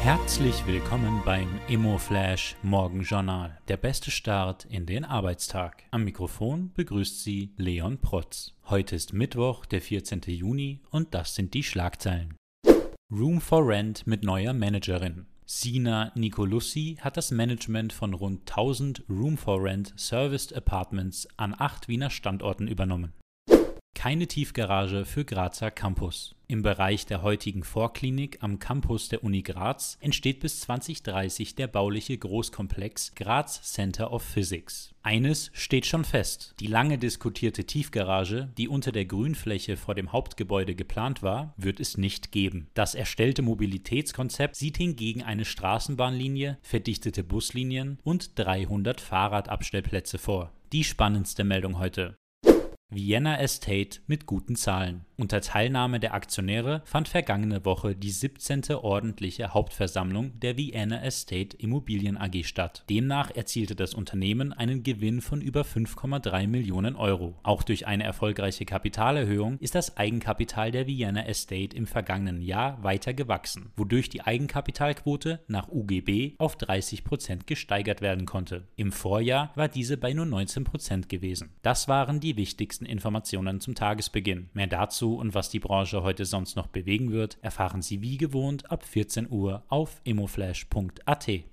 Herzlich willkommen beim ImmoFlash Morgenjournal, der beste Start in den Arbeitstag. Am Mikrofon begrüßt Sie Leon Protz. Heute ist Mittwoch, der 14. Juni und das sind die Schlagzeilen. Room for Rent mit neuer Managerin. Sina Nicolussi hat das Management von rund 1000 Room for Rent Serviced Apartments an acht Wiener Standorten übernommen. Keine Tiefgarage für Grazer Campus. Im Bereich der heutigen Vorklinik am Campus der Uni Graz entsteht bis 2030 der bauliche Großkomplex Graz Center of Physics. Eines steht schon fest. Die lange diskutierte Tiefgarage, die unter der Grünfläche vor dem Hauptgebäude geplant war, wird es nicht geben. Das erstellte Mobilitätskonzept sieht hingegen eine Straßenbahnlinie, verdichtete Buslinien und 300 Fahrradabstellplätze vor. Die spannendste Meldung heute. Vienna Estate mit guten Zahlen. Unter Teilnahme der Aktionäre fand vergangene Woche die 17. ordentliche Hauptversammlung der Vienna Estate Immobilien AG statt. Demnach erzielte das Unternehmen einen Gewinn von über 5,3 Millionen Euro. Auch durch eine erfolgreiche Kapitalerhöhung ist das Eigenkapital der Vienna Estate im vergangenen Jahr weiter gewachsen, wodurch die Eigenkapitalquote nach UGB auf 30 Prozent gesteigert werden konnte. Im Vorjahr war diese bei nur 19 Prozent gewesen. Das waren die wichtigsten wichtigsten Informationen zum Tagesbeginn. Mehr dazu und was die Branche heute sonst noch bewegen wird, erfahren Sie wie gewohnt ab 14 Uhr auf immoflash.at.